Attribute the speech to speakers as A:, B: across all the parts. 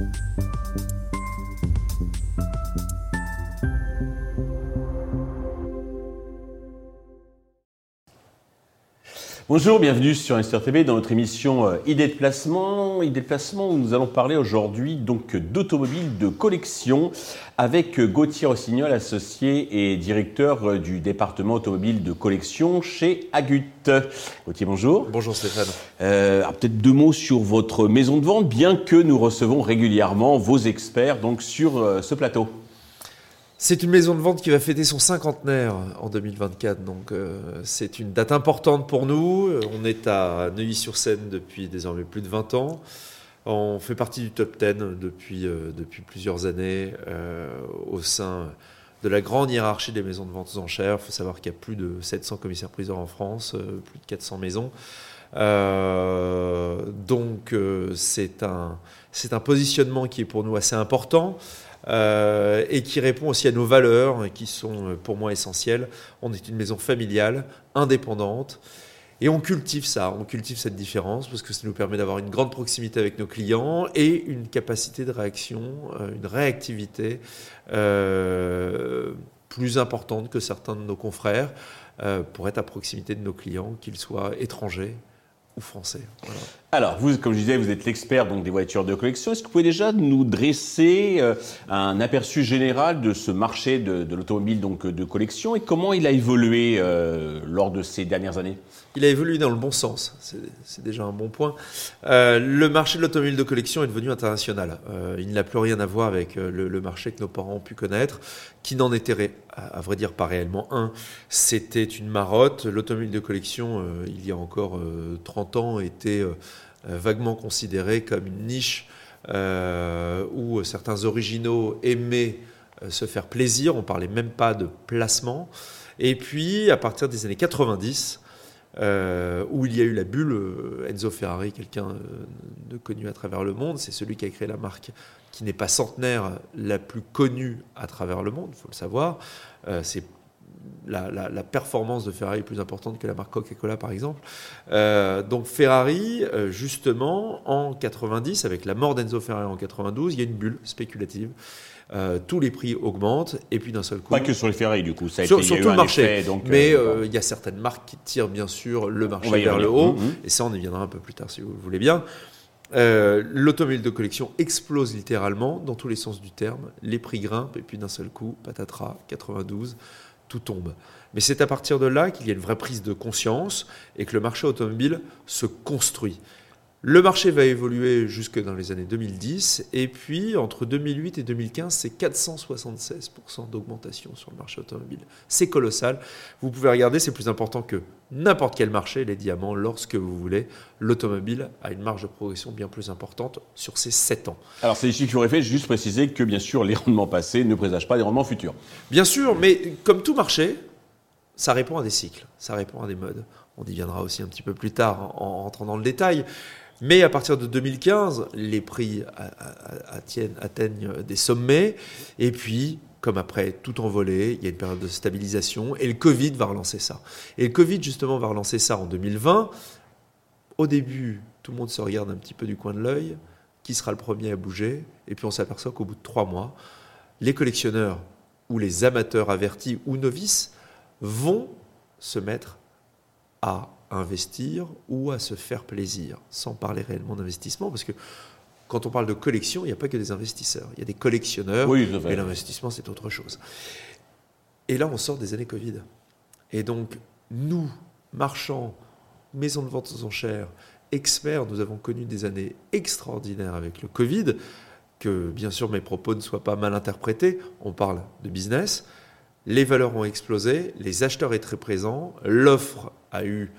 A: you Bonjour, bienvenue sur Investor TV dans notre émission euh, Idées de placement. Idées de placement où nous allons parler aujourd'hui donc d'automobiles de collection avec euh, Gauthier Rossignol, associé et directeur euh, du département automobile de collection chez Agut. Gauthier, bonjour.
B: Bonjour Stéphane.
A: Euh, Peut-être deux mots sur votre maison de vente, bien que nous recevons régulièrement vos experts donc sur ce plateau.
B: C'est une maison de vente qui va fêter son cinquantenaire en 2024, donc euh, c'est une date importante pour nous. On est à Neuilly-sur-Seine depuis désormais plus de 20 ans. On fait partie du top 10 depuis, euh, depuis plusieurs années euh, au sein de la grande hiérarchie des maisons de vente aux enchères. Il faut savoir qu'il y a plus de 700 commissaires-priseurs en France, plus de 400 maisons. donc c'est un, un positionnement qui est pour nous assez important. Euh, et qui répond aussi à nos valeurs qui sont euh, pour moi essentielles. On est une maison familiale, indépendante. Et on cultive ça, on cultive cette différence parce que ça nous permet d'avoir une grande proximité avec nos clients et une capacité de réaction, euh, une réactivité plus importante que certains de nos confrères pour être à proximité de nos clients, qu'ils soient étrangers ou français.
A: Alors, vous, comme je disais, vous êtes l'expert donc des voitures de collection. Est-ce que vous pouvez déjà nous dresser euh, un aperçu général de ce marché de, l'automobile donc de collection et comment il a évolué euh, lors de ces dernières années?
B: Il a évolué dans le bon sens. C'est déjà un bon point. Euh, le marché de l'automobile de collection est devenu international. il n'a plus rien à voir avec le, marché que nos parents ont pu connaître, qui n'en était, à, vrai dire, pas réellement un. C'était une marotte. L'automobile de collection, il y a encore 30 ans, était euh, vaguement considéré comme une niche euh, où certains originaux aimaient euh, se faire plaisir, on parlait même pas de placement. Et puis, à partir des années 90, où il y a eu la bulle, Enzo Ferrari, quelqu'un de connu à travers le monde, c'est celui qui a créé la marque qui n'est pas centenaire, la plus connue à travers le monde, il faut le savoir. c'est la, performance de Ferrari est plus importante que la marque Coca-Cola par exemple. Euh, donc Ferrari, euh, justement, en 90, avec la mort d'Enzo Ferrari en 92, il y a une bulle spéculative. Euh, tous les prix augmentent et puis d'un seul coup.
A: Pas que sur les Ferrari du coup,
B: ça a sur, été, tout le marché. donc, mais il y a certaines marques qui tirent bien sûr le marché vers le haut mm-hmm. et ça on y viendra un peu plus tard si vous le voulez bien. L'automobile de collection explose littéralement dans tous les sens du terme. Les prix grimpent et puis d'un seul coup, patatras, 92 tout tombe. Mais c'est à partir de là qu'il y a une vraie prise de conscience et que le marché automobile se construit. Le marché va évoluer jusque dans les années 2010 et puis entre 2008 et 2015, c'est 476% d'augmentation sur le marché automobile. C'est colossal. Vous pouvez regarder, c'est plus important que n'importe quel marché, les diamants, lorsque vous voulez. L'automobile a une marge de progression bien plus importante sur ces 7 ans.
A: Alors c'est ici qu'il faudrait fait juste préciser que bien sûr les rendements passés ne présagent pas des rendements futurs.
B: Bien sûr, mais comme tout marché, ça répond à des cycles, ça répond à des modes. On y viendra aussi un petit peu plus tard en rentrant dans le détail. Mais à partir de 2015, les prix atteignent des sommets. Et puis, comme après tout envolé, il y a une période de stabilisation. Et le Covid va relancer ça. Et le Covid, justement, va relancer ça en 2020. Au début, tout le monde se regarde un petit peu du coin de l'œil. Qui sera le premier à bouger? Et puis on s'aperçoit qu'au bout de trois mois, les collectionneurs ou les amateurs avertis ou novices vont se mettre à investir ou à se faire plaisir, sans parler réellement d'investissement, parce que quand on parle de collection, il n'y a pas que des investisseurs, il y a des collectionneurs,
A: oui,
B: mais l'investissement c'est autre chose. Et là, on sort des années Covid. Et donc, nous, marchands, maisons de vente aux enchères, experts, nous avons connu des années extraordinaires avec le Covid, que bien sûr mes propos ne soient pas mal interprétés, on parle de business, les valeurs ont explosé, les acheteurs étaient très présents, l'offre a eu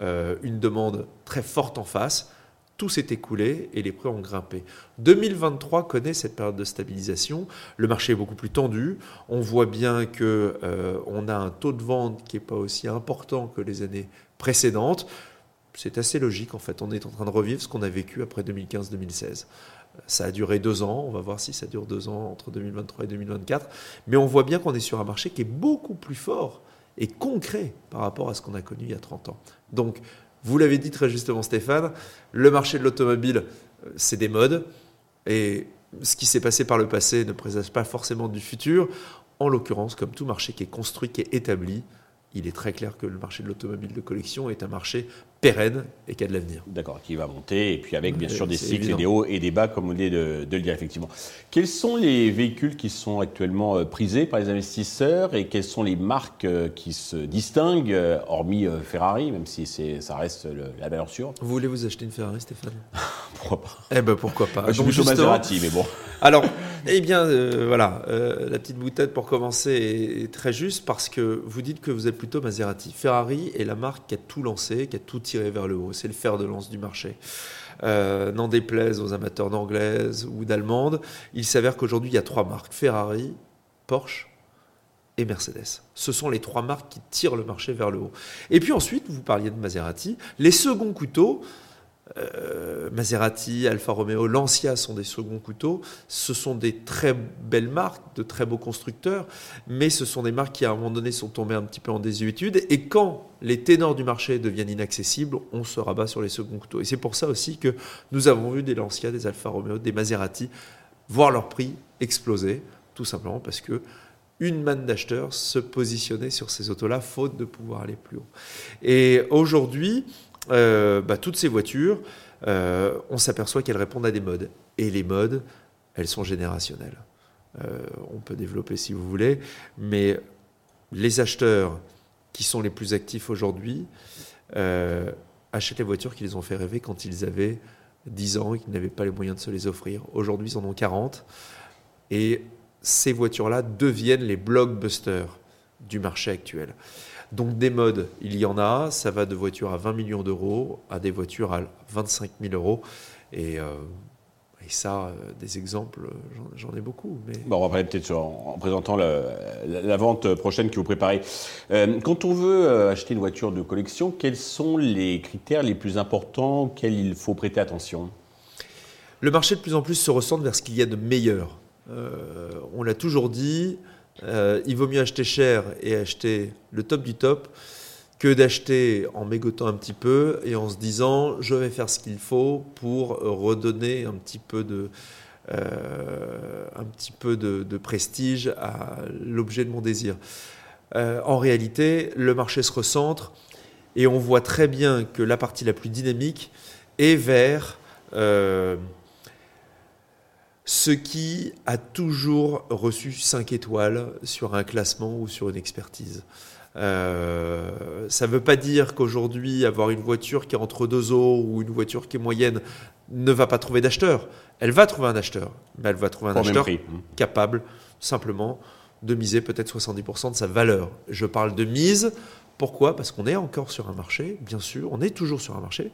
B: euh, une demande très forte en face. Tout s'est écoulé et les prix ont grimpé. 2023 connaît cette période de stabilisation. Le marché est beaucoup plus tendu. On voit bien que euh, on a un taux de vente qui n'est pas aussi important que les années précédentes. C'est assez logique en fait. On est en train de revivre ce qu'on a vécu après 2015-2016. Ça a duré deux ans. On va voir si ça dure deux ans entre 2023 et 2024. Mais on voit bien qu'on est sur un marché qui est beaucoup plus fort et concret par rapport à ce qu'on a connu il y a 30 ans. Donc, vous l'avez dit très justement Stéphane, le marché de l'automobile, euh, c'est des modes, et ce qui s'est passé par le passé ne présage pas forcément du futur. En l'occurrence, comme tout marché qui est construit, qui est établi, il est très clair que le marché de l'automobile de collection est un marché pérenne et qui a de l'avenir.
A: D'accord, qui va monter, et puis avec bien sûr des cycles, des hauts et des bas, comme vous venez de, le dire effectivement. Quels sont les véhicules qui sont actuellement euh, prisés par les investisseurs et quelles sont les marques euh, qui se distinguent, euh, hormis Ferrari, même si ça reste la valeur sûre?
B: Vous voulez vous acheter une Ferrari, Stéphane?
A: Pourquoi pas
B: Eh ben pourquoi pas
A: Je suis plutôt Maserati, mais bon.
B: Alors, eh bien, voilà, la petite boutade pour commencer est, très juste parce que vous dites que vous êtes plutôt Maserati. Ferrari est la marque qui a tout lancé, qui a tout tiré vers le haut. C'est le fer de lance du marché. Euh, n'en déplaise aux amateurs d'anglaise ou d'allemande, il s'avère qu'aujourd'hui il y a trois marques Ferrari, Porsche et Mercedes. Ce sont les trois marques qui tirent le marché vers le haut. Et puis ensuite, vous parliez de Maserati, les seconds couteaux, euh, Maserati, Alfa Romeo, Lancia sont des seconds couteaux. Ce sont des très belles marques, de très beaux constructeurs, mais ce sont des marques qui à un moment donné sont tombées un petit peu en désuétude. Et quand les ténors du marché deviennent inaccessibles, on se rabat sur les seconds couteaux. Et c'est pour ça aussi que nous avons vu des Lancia, des Alfa Romeo, des Maserati voir leur prix exploser, tout simplement parce que une manne d'acheteurs se positionnait sur ces autos-là, faute de pouvoir aller plus haut. Et aujourd'hui, euh, bah, toutes ces voitures, euh, on s'aperçoit qu'elles répondent à des modes. Et les modes, elles sont générationnelles. Euh, on peut développer si vous voulez, mais les acheteurs qui sont les plus actifs aujourd'hui achètent les voitures qui les ont fait rêver quand ils avaient 10 ans et qu'ils n'avaient pas les moyens de se les offrir. Aujourd'hui, ils en ont 40. Et ces voitures-là deviennent les blockbusters du marché actuel. Donc des modes, il y en a, ça va de voitures à 20 millions d'euros à des voitures à 25 000 euros. Et, euh, ça, euh, des exemples, j'en ai beaucoup. Mais...
A: Bon, on va parler peut-être en, présentant la, vente prochaine que vous préparez. Euh, quand on veut acheter une voiture de collection, quels sont les critères les plus importants auxquels il faut prêter attention?
B: Le marché de plus en plus se ressent vers ce qu'il y a de meilleur. on l'a toujours dit, euh, il vaut mieux acheter cher et acheter le top du top que d'acheter en mégotant un petit peu et en se disant je vais faire ce qu'il faut pour redonner un petit peu de, euh, un petit peu de, prestige à l'objet de mon désir. Euh, en réalité, le marché se recentre et on voit très bien que la partie la plus dynamique est vers ce qui a toujours reçu 5 étoiles sur un classement ou sur une expertise. Euh, ça ne veut pas dire qu'aujourd'hui, avoir une voiture qui est entre deux eaux ou une voiture qui est moyenne ne va pas trouver d'acheteur. Elle va trouver un acheteur, mais elle va trouver un acheteur mmh. capable simplement de miser peut-être 70% de sa valeur. Je parle de mise. Pourquoi? Parce qu'on est encore sur un marché, bien sûr, on est toujours sur un marché.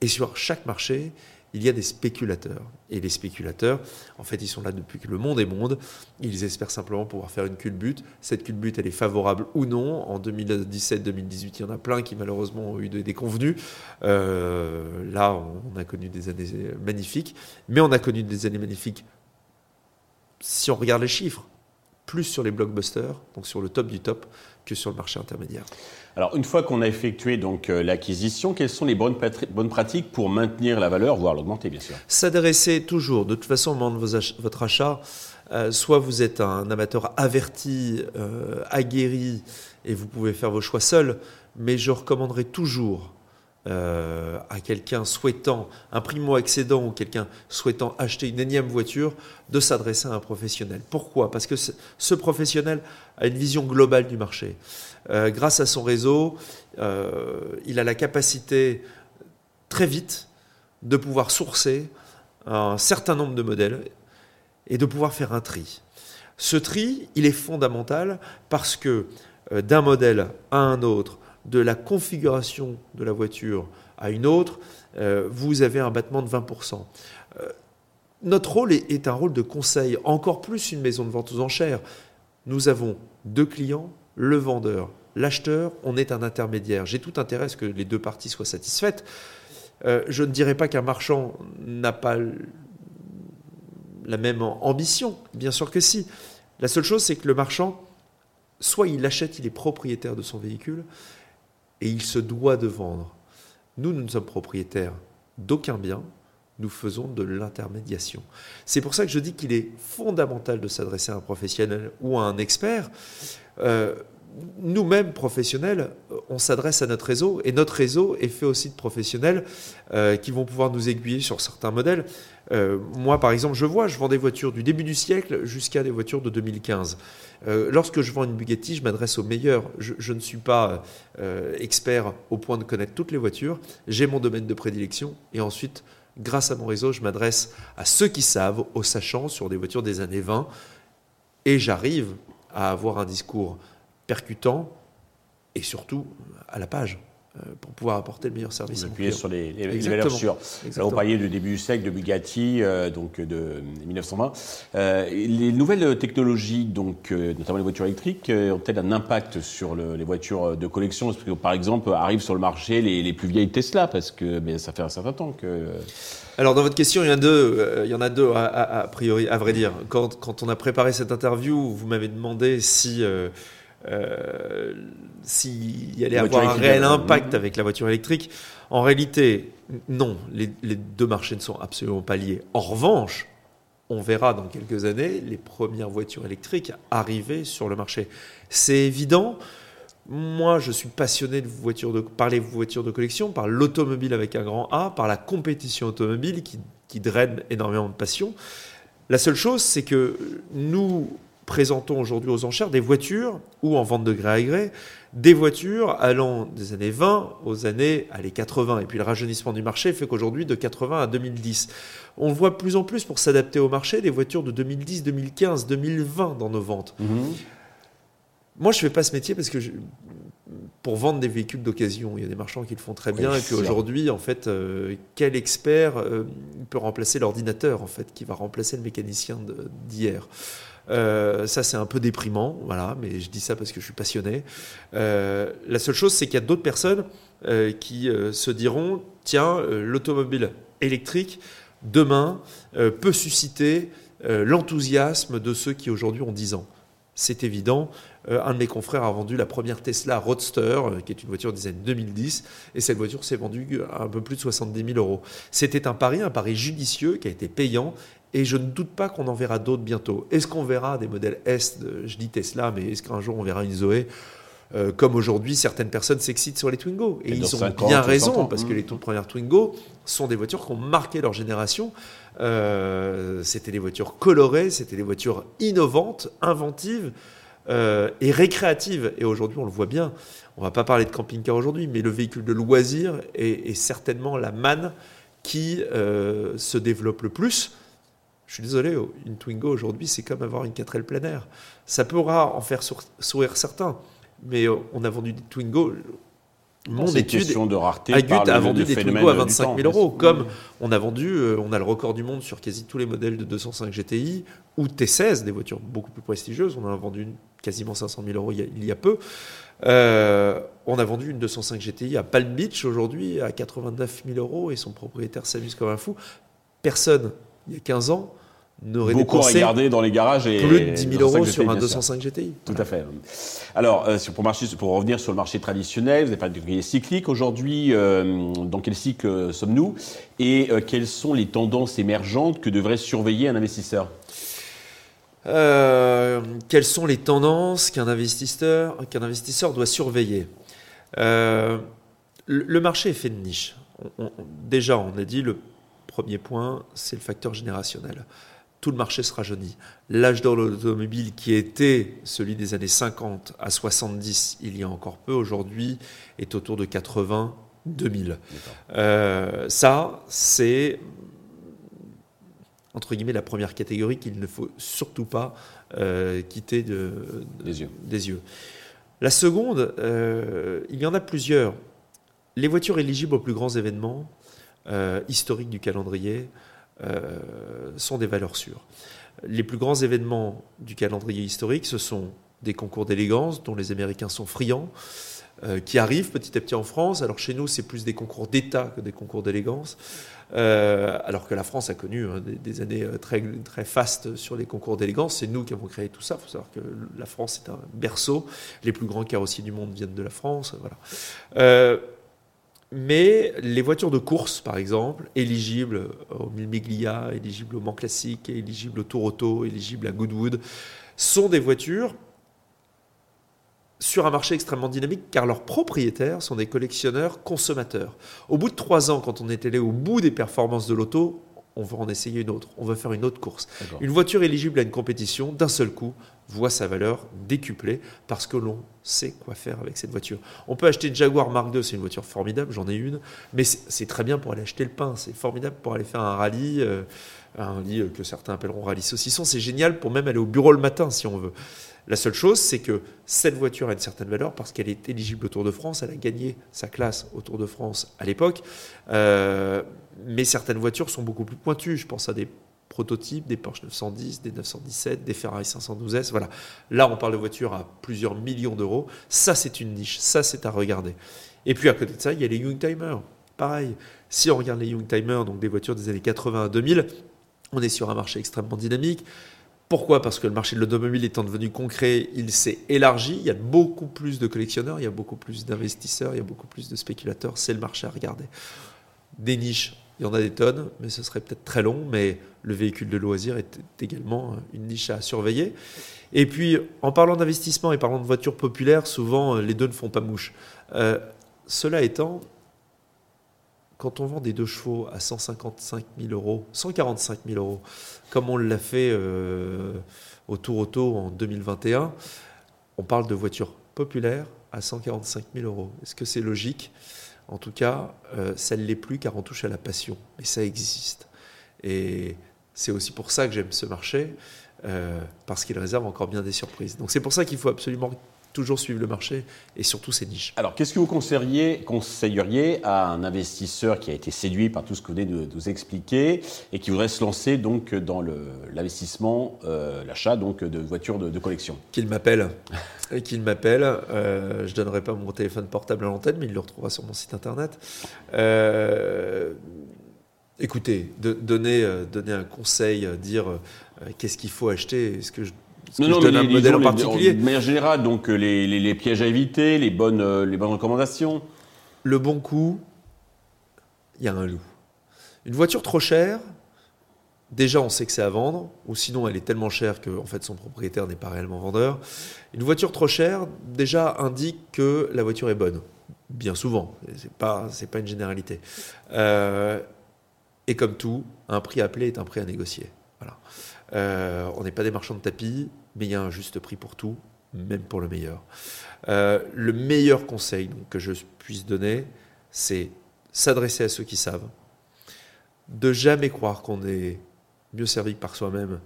B: Et sur chaque marché, il y a des spéculateurs. Et les spéculateurs, en fait, ils sont là depuis que le monde est monde. Ils espèrent simplement pouvoir faire une culbute. Cette culbute, elle est favorable ou non. En 2017-2018, il y en a plein qui malheureusement ont eu des déconvenus. Euh, là, on a connu des années magnifiques. Mais on a connu des années magnifiques si on regarde les chiffres plus sur les blockbusters, donc sur le top du top, que sur le marché intermédiaire.
A: Alors, une fois qu'on a effectué donc euh, l'acquisition, quelles sont les bonnes, bonnes pratiques pour maintenir la valeur, voire l'augmenter, bien sûr?
B: S'adresser toujours, de toute façon, au moment de votre achat, euh, soit vous êtes un amateur averti, euh, aguerri, et vous pouvez faire vos choix seul, mais je recommanderais toujours euh, à quelqu'un souhaitant, un primo-accédant ou quelqu'un souhaitant acheter une énième voiture, de s'adresser à un professionnel. Pourquoi? Parce que ce professionnel a une vision globale du marché. Euh, grâce à son réseau, euh, il a la capacité très vite de pouvoir sourcer un certain nombre de modèles et de pouvoir faire un tri. Ce tri, il est fondamental parce que d'un modèle à un autre, de la configuration de la voiture à une autre, euh, vous avez un battement de 20%. Euh, notre rôle est, un rôle de conseil, encore plus une maison de vente aux enchères. Nous avons deux clients, le vendeur, l'acheteur, on est un intermédiaire. J'ai tout intérêt à ce que les deux parties soient satisfaites. Euh, je ne dirais pas qu'un marchand n'a pas la même ambition, bien sûr que si. La seule chose, c'est que le marchand, soit il achète, il est propriétaire de son véhicule, et il se doit de vendre. Nous, nous ne sommes propriétaires d'aucun bien, nous faisons de l'intermédiation. C'est pour ça que je dis qu'il est fondamental de s'adresser à un professionnel ou à un expert. Euh, nous-mêmes, professionnels, on s'adresse à notre réseau et notre réseau est fait aussi de professionnels euh, qui vont pouvoir nous aiguiller sur certains modèles. Euh, moi, par exemple, je vois, je vends des voitures du début du siècle jusqu'à des voitures de 2015. Euh, lorsque je vends une Bugatti, je m'adresse aux meilleurs. Je, je, ne suis pas expert au point de connaître toutes les voitures. J'ai mon domaine de prédilection et ensuite, grâce à mon réseau, je m'adresse à ceux qui savent, aux sachants sur des voitures des années 20 et j'arrive à avoir un discours percutant et surtout à la page euh, pour pouvoir apporter le meilleur service.
A: Appuyer sur les, les, valeurs sûres. Alors, vous parliez du début du siècle de Bugatti, euh, donc de 1920. Euh, les nouvelles technologies, donc notamment les voitures électriques, ont-elles un impact sur le, les voitures de collection? Parce que, Par exemple, arrivent sur le marché les, les plus vieilles Tesla, parce que mais ça fait un certain temps que.
B: Alors dans votre question, il y en a deux, il y en a deux à, priori, à vrai dire. Quand, quand, on a préparé cette interview, vous m'avez demandé si euh, s'il y allait avoir un réel impact avec la voiture électrique. En réalité, non, les, deux marchés ne sont absolument pas liés. En revanche, on verra dans quelques années les premières voitures électriques arriver sur le marché. C'est évident. Moi, je suis passionné de voitures de, par les voitures de collection, par l'automobile avec un grand A, par la compétition automobile qui, qui draine énormément de passion. La seule chose, c'est que nous, présentons aujourd'hui aux enchères des voitures ou en vente de gré à gré, des voitures allant des années 20 aux années allez, 80. Et puis le rajeunissement du marché fait qu'aujourd'hui, de 80 à 2010, on voit de plus en plus pour s'adapter au marché des voitures de 2010, 2015, 2020 dans nos ventes. Mhm. Moi, je ne fais pas ce métier parce que pour vendre des véhicules d'occasion, il y a des marchands qui le font très bien. et puis aujourd'hui, en fait, euh, quel expert euh, peut remplacer l'ordinateur, en fait, qui va remplacer le mécanicien d'hier? Euh, ça, c'est un peu déprimant, voilà, mais je dis ça parce que je suis passionné. Euh, la seule chose, c'est qu'il y a d'autres personnes euh, qui se diront tiens, l'automobile électrique, demain, peut susciter l'enthousiasme de ceux qui aujourd'hui ont 10 ans. C'est évident. un de mes confrères a vendu la première Tesla Roadster, qui est une voiture des années 2010, et cette voiture s'est vendue à un peu plus de 70 000 euros. C'était un pari, un pari judicieux qui a été payant et je ne doute pas qu'on en verra d'autres bientôt. Est-ce qu'on verra des modèles S, de, je dis Tesla, mais est-ce qu'un jour on verra une Zoé euh, comme aujourd'hui, certaines personnes s'excitent sur les Twingo? Et, ils ont bien raison, parce que les toutes premières Twingo sont des voitures qui ont marqué leur génération. Euh, c'était des voitures colorées, c'était des voitures innovantes, inventives euh, et récréatives. Et aujourd'hui, on le voit bien. On va pas parler de camping-car aujourd'hui, mais le véhicule de loisir est, est certainement la manne qui se développe le plus. Je suis désolé, une Twingo aujourd'hui, c'est comme avoir une 4L plein air. Ça pourra en faire sourire certains, mais euh, on a vendu des Twingo.
A: Mon étude, question de rareté
B: a vendu des Twingo à 25 000 euros, comme on a vendu, euh, on a le record du monde sur quasi tous les modèles de 205 GTI ou T16, des voitures beaucoup plus prestigieuses. On en a vendu quasiment 500 000 euros il y a, peu. Euh, on a vendu une 205 GTI à Palm Beach aujourd'hui à 89 000 euros et son propriétaire s'amuse comme un fou. Personne, il y a 15 ans,
A: n'aurait dépensé dans les garages et
B: plus de 10 000 euros sur un 205 GTI.
A: Tout à fait. Alors, euh, pour, marcher, pour revenir sur le marché traditionnel, vous avez parlé de cyclique. Aujourd'hui, euh, dans quel cycle sommes-nous Et euh, quelles sont les tendances émergentes que devrait surveiller un investisseur?
B: Quelles sont les tendances qu'un investisseur, investisseur doit surveiller? Le, marché est fait de niche. déjà, on a dit le premier point, c'est le facteur générationnel tout le marché se rajeunit. L'âge d'or de l'automobile qui était celui des années 50 à 70 il y a encore peu, aujourd'hui est autour de 80, 2000. Euh, ça, c'est entre guillemets la première catégorie qu'il ne faut surtout pas euh, quitter de,
A: des, yeux.
B: des, yeux. La seconde, euh, il y en a plusieurs. Les voitures éligibles aux plus grands événements historiques du calendrier, sont des valeurs sûres. Les plus grands événements du calendrier historique, ce sont des concours d'élégance dont les Américains sont friands, euh, qui arrivent petit à petit en France. Alors chez nous, c'est plus des concours d'État que des concours d'élégance. Euh, alors que la France a connu hein, des, années très, très fastes sur les concours d'élégance. C'est nous qui avons créé tout ça. Il faut savoir que la France est un berceau. Les plus grands carrossiers du monde viennent de la France. Voilà. Mais les voitures de course, par exemple, éligibles au Miglia, éligibles au Mans Classique, éligibles au Tour Auto, éligibles à Goodwood, sont des voitures sur un marché extrêmement dynamique car leurs propriétaires sont des collectionneurs consommateurs. Au bout de trois ans, quand on est allé au bout des performances de l'auto, on veut en essayer une autre, on veut faire une autre course. Une voiture éligible à une compétition, d'un seul coup, voit sa valeur décuplée parce que l'on sait quoi faire avec cette voiture. On peut acheter une Jaguar Mark II, c'est une voiture formidable, j'en ai une, mais c'est très bien pour aller acheter le pain, c'est formidable pour aller faire un rallye, euh, un rallye que certains appelleront rallye saucisson, c'est génial pour même aller au bureau le matin si on veut. La seule chose, c'est que cette voiture a une certaine valeur parce qu'elle est éligible au Tour de France. Elle a gagné sa classe au Tour de France à l'époque. Euh, mais certaines voitures sont beaucoup plus pointues. Je pense à des prototypes, des Porsche 910, des 917, des Ferrari 512S. Voilà. Là, on parle de voitures à plusieurs millions d'euros. Ça, c'est une niche. Ça, c'est à regarder. Et puis, à côté de ça, il y a les Youngtimer. Pareil. Si on regarde les Youngtimer, donc des voitures des années 80 à 2000, on est sur un marché extrêmement dynamique. Pourquoi? Parce que le marché de l'automobile étant devenu concret, il s'est élargi. Il y a beaucoup plus de collectionneurs, il y a beaucoup plus d'investisseurs, il y a beaucoup plus de spéculateurs. C'est le marché à regarder. Des niches, il y en a des tonnes, mais ce serait peut-être très long. Mais le véhicule de loisir est également une niche à surveiller. Et puis, en parlant d'investissement et parlant de voitures populaires, souvent les deux ne font pas mouche. Euh, cela étant, quand on vend des deux chevaux à 155 000 euros, 145 000 euros, comme on l'a fait euh, au Tour Auto en 2021, on parle de voitures populaires à 145 000 euros. Est-ce que c'est logique? En tout cas, euh, ça ne l'est plus car on touche à la passion. Mais ça existe. Et c'est aussi pour ça que j'aime ce marché, euh, parce qu'il réserve encore bien des surprises. Donc c'est pour ça qu'il faut absolument toujours suivre le marché et surtout ses niches.
A: Alors, qu'est-ce que vous conseilleriez, conseilleriez à un investisseur qui a été séduit par tout ce que vous venez de, nous expliquer et qui voudrait se lancer donc dans l'investissement, euh, l'achat donc de voitures de, collection?
B: Qu'il m'appelle. Qu'il m'appelle. Euh, je ne donnerai pas mon téléphone portable à l'antenne, mais il le retrouvera sur mon site internet. Euh, écoutez, donner, donner un conseil, dire qu'est-ce qu'il faut acheter, est-ce que je
A: non, non, mais un modèle en particulier. De manière générale, donc euh, les, pièges à éviter, les bonnes, euh, les bonnes recommandations.
B: Le bon coup, il y a un loup. Une voiture trop chère, déjà on sait que c'est à vendre, ou sinon elle est tellement chère que en fait son propriétaire n'est pas réellement vendeur. Une voiture trop chère, déjà indique que la voiture est bonne. Bien souvent, c'est pas c'est pas une généralité. Euh, et comme tout, un prix appelé est un prix à négocier. Voilà. on n'est pas des marchands de tapis, mais il y a un juste prix pour tout, même pour le meilleur. Euh, le meilleur conseil que je puisse donner, c'est s'adresser à ceux qui savent, de jamais croire qu'on est mieux servi par soi-même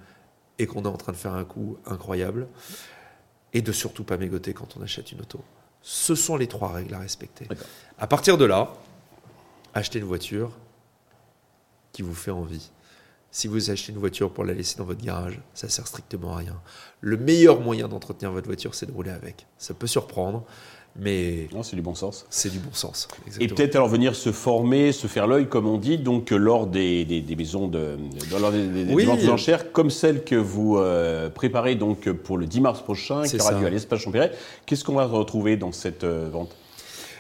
B: et qu'on est en train de faire un coup incroyable, et de surtout pas mégoter quand on achète une auto. Ce sont les trois règles à respecter. À partir de là, achetez une voiture qui vous fait envie. Si vous achetez une voiture pour la laisser dans votre garage, ça sert strictement à rien. Le meilleur moyen d'entretenir votre voiture, c'est de rouler avec. Ça peut surprendre, mais
A: c'est du bon sens.
B: C'est du bon sens.
A: Et peut-être alors venir se former, se faire l'œil, comme on dit, donc lors des, des, maisons de, lors des, des ventes enchères, comme celle que vous euh, préparez donc pour le 10 mars prochain, qui aura lieu à l'espace Champéret. Qu'est-ce qu'on va retrouver dans cette euh, vente?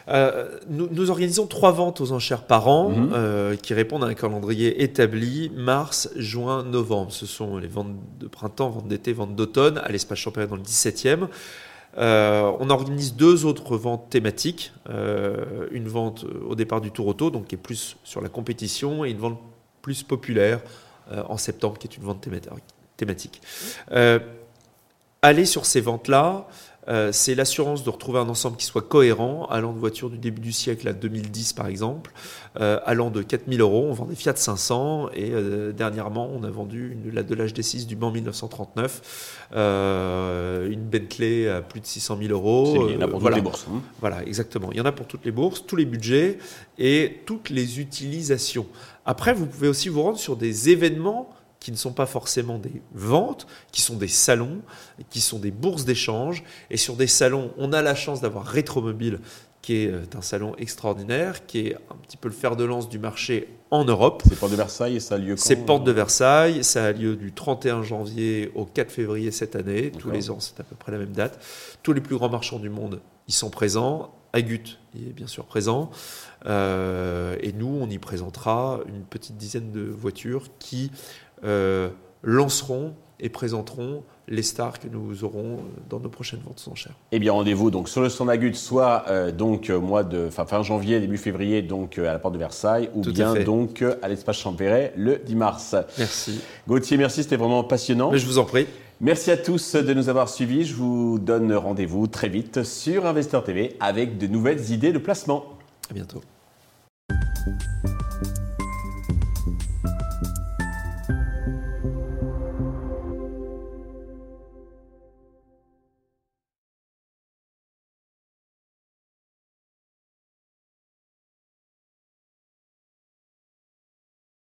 B: Euh, nous, organisons trois ventes aux enchères par an mhm. euh, qui répondent à un calendrier établi mars, juin, novembre. Ce sont les ventes de printemps, ventes d'été, ventes d'automne à l'espace Champéret dans le 17e. Euh, on organise deux autres ventes thématiques. une vente au départ du Tour Auto, donc qui est plus sur la compétition, et une vente plus populaire en septembre, qui est une vente thématique. allez sur ces ventes-là. Euh, c'est l'assurance de retrouver un ensemble qui soit cohérent, allant de voitures du début du siècle à 2010 par exemple, euh, allant de 4000 euros, on vend des Fiat 500 et euh, dernièrement on a vendu une, la de l'âge des 6 du Mans 1939, une Bentley à plus de 600 000 euros.
A: Il y en a pour toutes les bourses. Hein.
B: Voilà, exactement. Il y en a pour toutes les bourses, tous les budgets et toutes les utilisations. Après, vous pouvez aussi vous rendre sur des événements qui ne sont pas forcément des ventes, qui sont des salons, qui sont des bourses d'échange. Et sur des salons, on a la chance d'avoir Rétromobile, qui est euh, un salon extraordinaire, qui est un petit peu le fer de lance du marché en Europe.
A: C'est Porte de Versailles et ça a lieu quand
B: C'est Porte de Versailles, ça a lieu du 31 janvier au 4 février cette année. Tous les ans, c'est à peu près la même date. Tous les plus grands marchands du monde y sont présents Agut est bien sûr présent. Euh, et nous, on y présentera une petite dizaine de voitures qui lanceront et présenteront les stars que nous aurons dans nos prochaines ventes sans enchères.
A: Eh bien, rendez-vous donc sur le stand Agut, soit euh, donc mois de fin, fin, janvier, début février, donc à la porte de Versailles, ou bien donc à l'espace Champéret le 10 mars.
B: Merci.
A: Gauthier, merci, c'était vraiment passionnant.
B: Mais je vous en prie.
A: Merci à tous de nous avoir suivis. Je vous donne rendez-vous très vite sur Investeur TV avec de nouvelles idées de placement.
B: À bientôt.